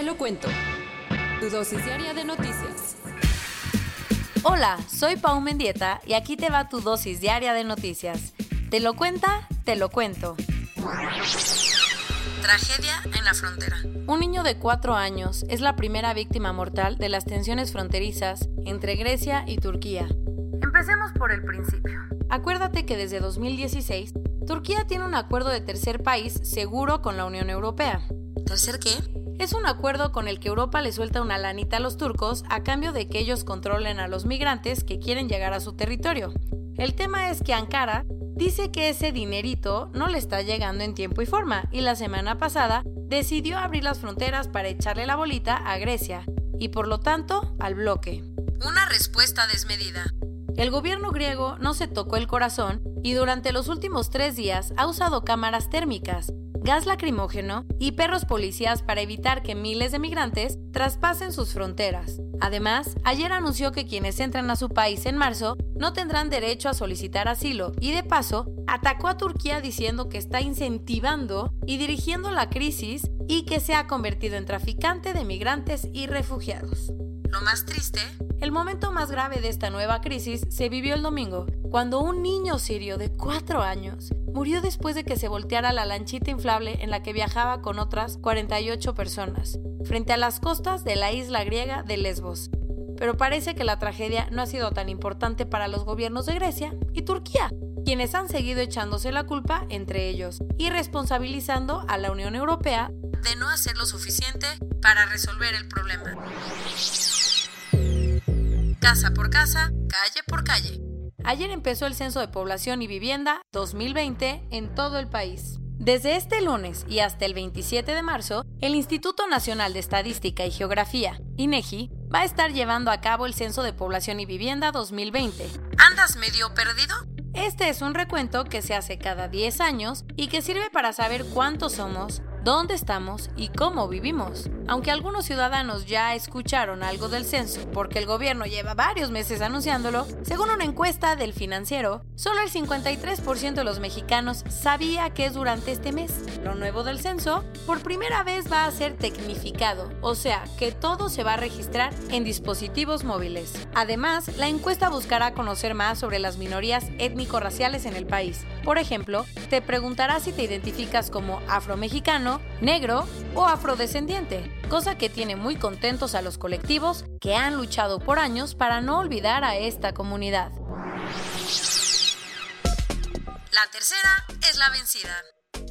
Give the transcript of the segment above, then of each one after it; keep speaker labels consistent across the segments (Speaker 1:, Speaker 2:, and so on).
Speaker 1: Te lo cuento. Tu dosis diaria de noticias.
Speaker 2: Hola, soy Pau Mendieta y aquí te va tu dosis diaria de noticias. ¿Te lo cuenta? Te lo cuento. Tragedia en la frontera. Un niño de 4 años es la primera víctima mortal de las tensiones fronterizas entre Grecia y Turquía. Empecemos por el principio. Acuérdate que desde 2016, Turquía tiene un acuerdo de tercer país seguro con la Unión Europea. ¿Tercer qué? Es un acuerdo con el que Europa le suelta una lanita a los turcos a cambio de que ellos controlen a los migrantes que quieren llegar a su territorio. El tema es que Ankara dice que ese dinerito no le está llegando en tiempo y forma y la semana pasada decidió abrir las fronteras para echarle la bolita a Grecia y por lo tanto al bloque. Una respuesta desmedida. El gobierno griego no se tocó el corazón y durante los últimos tres días ha usado cámaras térmicas, gas lacrimógeno y perros policías para evitar que miles de migrantes traspasen sus fronteras. Además, ayer anunció que quienes entran a su país en marzo no tendrán derecho a solicitar asilo y de paso atacó a Turquía diciendo que está incentivando y dirigiendo la crisis y que se ha convertido en traficante de migrantes y refugiados. Lo más triste, el momento más grave de esta nueva crisis se vivió el domingo, cuando un niño sirio de 4 años murió después de que se volteara la lanchita inflable en la que viajaba con otras 48 personas, frente a las costas de la isla griega de Lesbos. Pero parece que la tragedia no ha sido tan importante para los gobiernos de Grecia y Turquía, quienes han seguido echándose la culpa entre ellos y responsabilizando a la Unión Europea de no hacer lo suficiente para resolver el problema. Casa por casa, calle por calle. Ayer empezó el Censo de Población y Vivienda 2020 en todo el país. Desde este lunes y hasta el 27 de marzo, el Instituto Nacional de Estadística y Geografía, INEGI, va a estar llevando a cabo el Censo de Población y Vivienda 2020. ¿Andas medio perdido? Este es un recuento que se hace cada 10 años y que sirve para saber cuántos somos, dónde estamos y cómo vivimos. Aunque algunos ciudadanos ya escucharon algo del censo porque el gobierno lleva varios meses anunciándolo, según una encuesta del financiero, solo el 53% de los mexicanos sabía que es durante este mes. Lo nuevo del censo, por primera vez va a ser tecnificado, o sea, que todo se va a registrar en dispositivos móviles. Además, la encuesta buscará conocer más sobre las minorías étnico-raciales en el país. Por ejemplo, te preguntará si te identificas como afromexicano, negro o afrodescendiente, cosa que tiene muy contentos a los colectivos que han luchado por años para no olvidar a esta comunidad. La tercera es la vencida.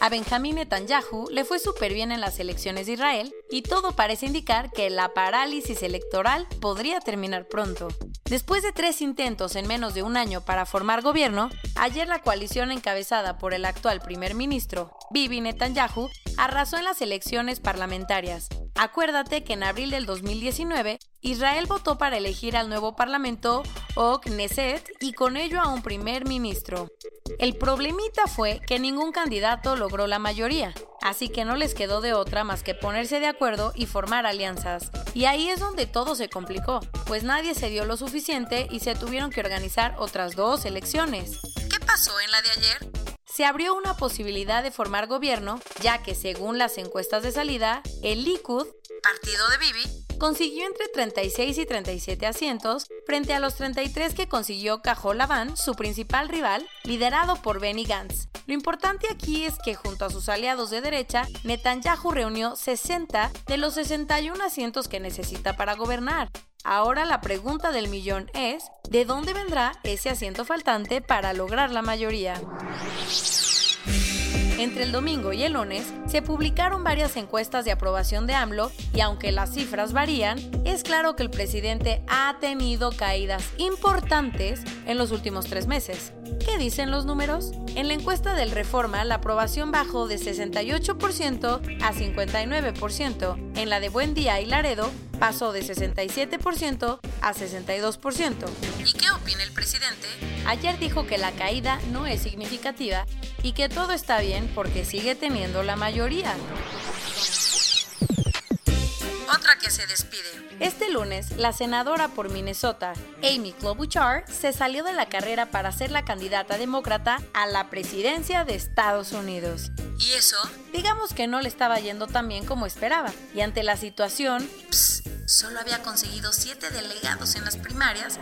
Speaker 2: A Benjamín Netanyahu le fue súper bien en las elecciones de Israel y todo parece indicar que la parálisis electoral podría terminar pronto. Después de tres intentos en menos de un año para formar gobierno, ayer la coalición encabezada por el actual primer ministro, Bibi Netanyahu, arrasó en las elecciones parlamentarias. Acuérdate que en abril del 2019, Israel votó para elegir al nuevo parlamento o Knesset y con ello a un primer ministro. El problemita fue que ningún candidato logró la mayoría, así que no les quedó de otra más que ponerse de acuerdo y formar alianzas. Y ahí es donde todo se complicó, pues nadie se dio lo suficiente y se tuvieron que organizar otras dos elecciones. ¿Qué pasó en la de ayer? Se abrió una posibilidad de formar gobierno, ya que según las encuestas de salida, el Likud, partido de Bibi, consiguió entre 36 y 37 asientos frente a los 33 que consiguió Laván, su principal rival, liderado por Benny Gantz. Lo importante aquí es que junto a sus aliados de derecha, Netanyahu reunió 60 de los 61 asientos que necesita para gobernar. Ahora la pregunta del millón es, ¿de dónde vendrá ese asiento faltante para lograr la mayoría? Entre el domingo y el lunes se publicaron varias encuestas de aprobación de AMLO y aunque las cifras varían, es claro que el presidente ha tenido caídas importantes en los últimos tres meses. ¿Qué dicen los números? En la encuesta del Reforma, la aprobación bajó de 68% a 59%. En la de Buen Día y Laredo, pasó de 67% a 62%. ¿Y qué opina el presidente? Ayer dijo que la caída no es significativa y que todo está bien porque sigue teniendo la mayoría. Otra que se despide. Este lunes, la senadora por Minnesota, Amy Klobuchar, se salió de la carrera para ser la candidata demócrata a la presidencia de Estados Unidos. ¿Y eso? Digamos que no le estaba yendo tan bien como esperaba. Y ante la situación, solo había conseguido siete delegados en las primarias,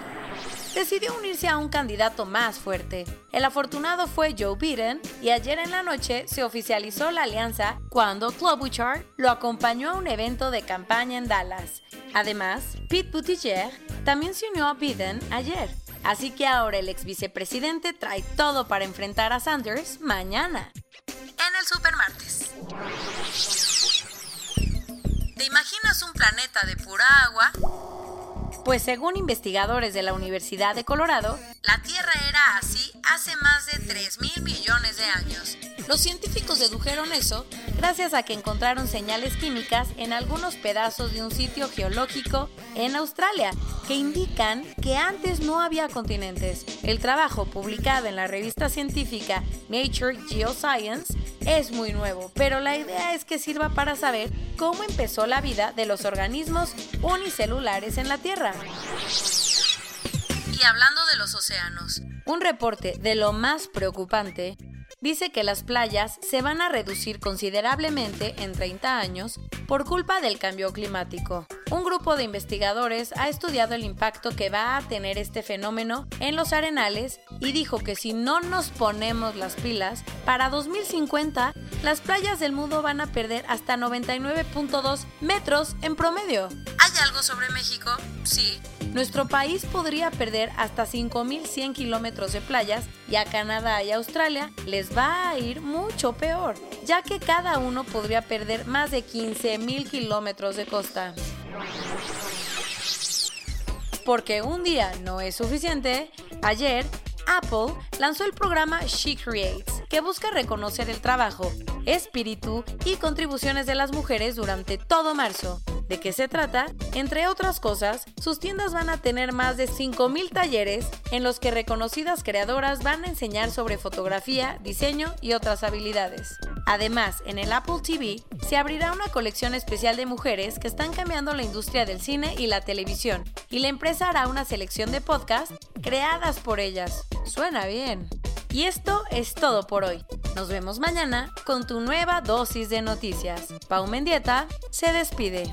Speaker 2: decidió unirse a un candidato más fuerte. El afortunado fue Joe Biden y ayer en la noche se oficializó la alianza cuando Klobuchar lo acompañó a un evento de campaña en Dallas. Además, Pete Buttigieg también se unió a Biden ayer. Así que ahora el ex vicepresidente trae todo para enfrentar a Sanders mañana. En el Supermartes. ¿Te imaginas un planeta de pura agua? Pues según investigadores de la Universidad de Colorado, la Tierra era así hace más de 3 mil millones de años. Los científicos dedujeron eso gracias a que encontraron señales químicas en algunos pedazos de un sitio geológico en Australia que indican que antes no había continentes. El trabajo publicado en la revista científica Nature Geoscience es muy nuevo, pero la idea es que sirva para saber cómo empezó la vida de los organismos unicelulares en la Tierra. Y hablando de los océanos, un reporte de lo más preocupante dice que las playas se van a reducir considerablemente en 30 años por culpa del cambio climático. Un grupo de investigadores ha estudiado el impacto que va a tener este fenómeno en los arenales y dijo que si no nos ponemos las pilas, para 2050 las playas del mundo van a perder hasta 99.2 metros en promedio. ¿Hay algo sobre México? Sí. Nuestro país podría perder hasta 5.100 kilómetros de playas y a Canadá y Australia les va a ir mucho peor, ya que cada uno podría perder más de 15.000 kilómetros de costa. Porque un día no es suficiente, ayer Apple lanzó el programa She Creates, que busca reconocer el trabajo, espíritu y contribuciones de las mujeres durante todo marzo. ¿De qué se trata? Entre otras cosas, sus tiendas van a tener más de 5.000 talleres en los que reconocidas creadoras van a enseñar sobre fotografía, diseño y otras habilidades. Además, en el Apple TV se abrirá una colección especial de mujeres que están cambiando la industria del cine y la televisión, y la empresa hará una selección de podcasts creadas por ellas. Suena bien. Y esto es todo por hoy. Nos vemos mañana con tu nueva dosis de noticias. Pau Mendieta se despide.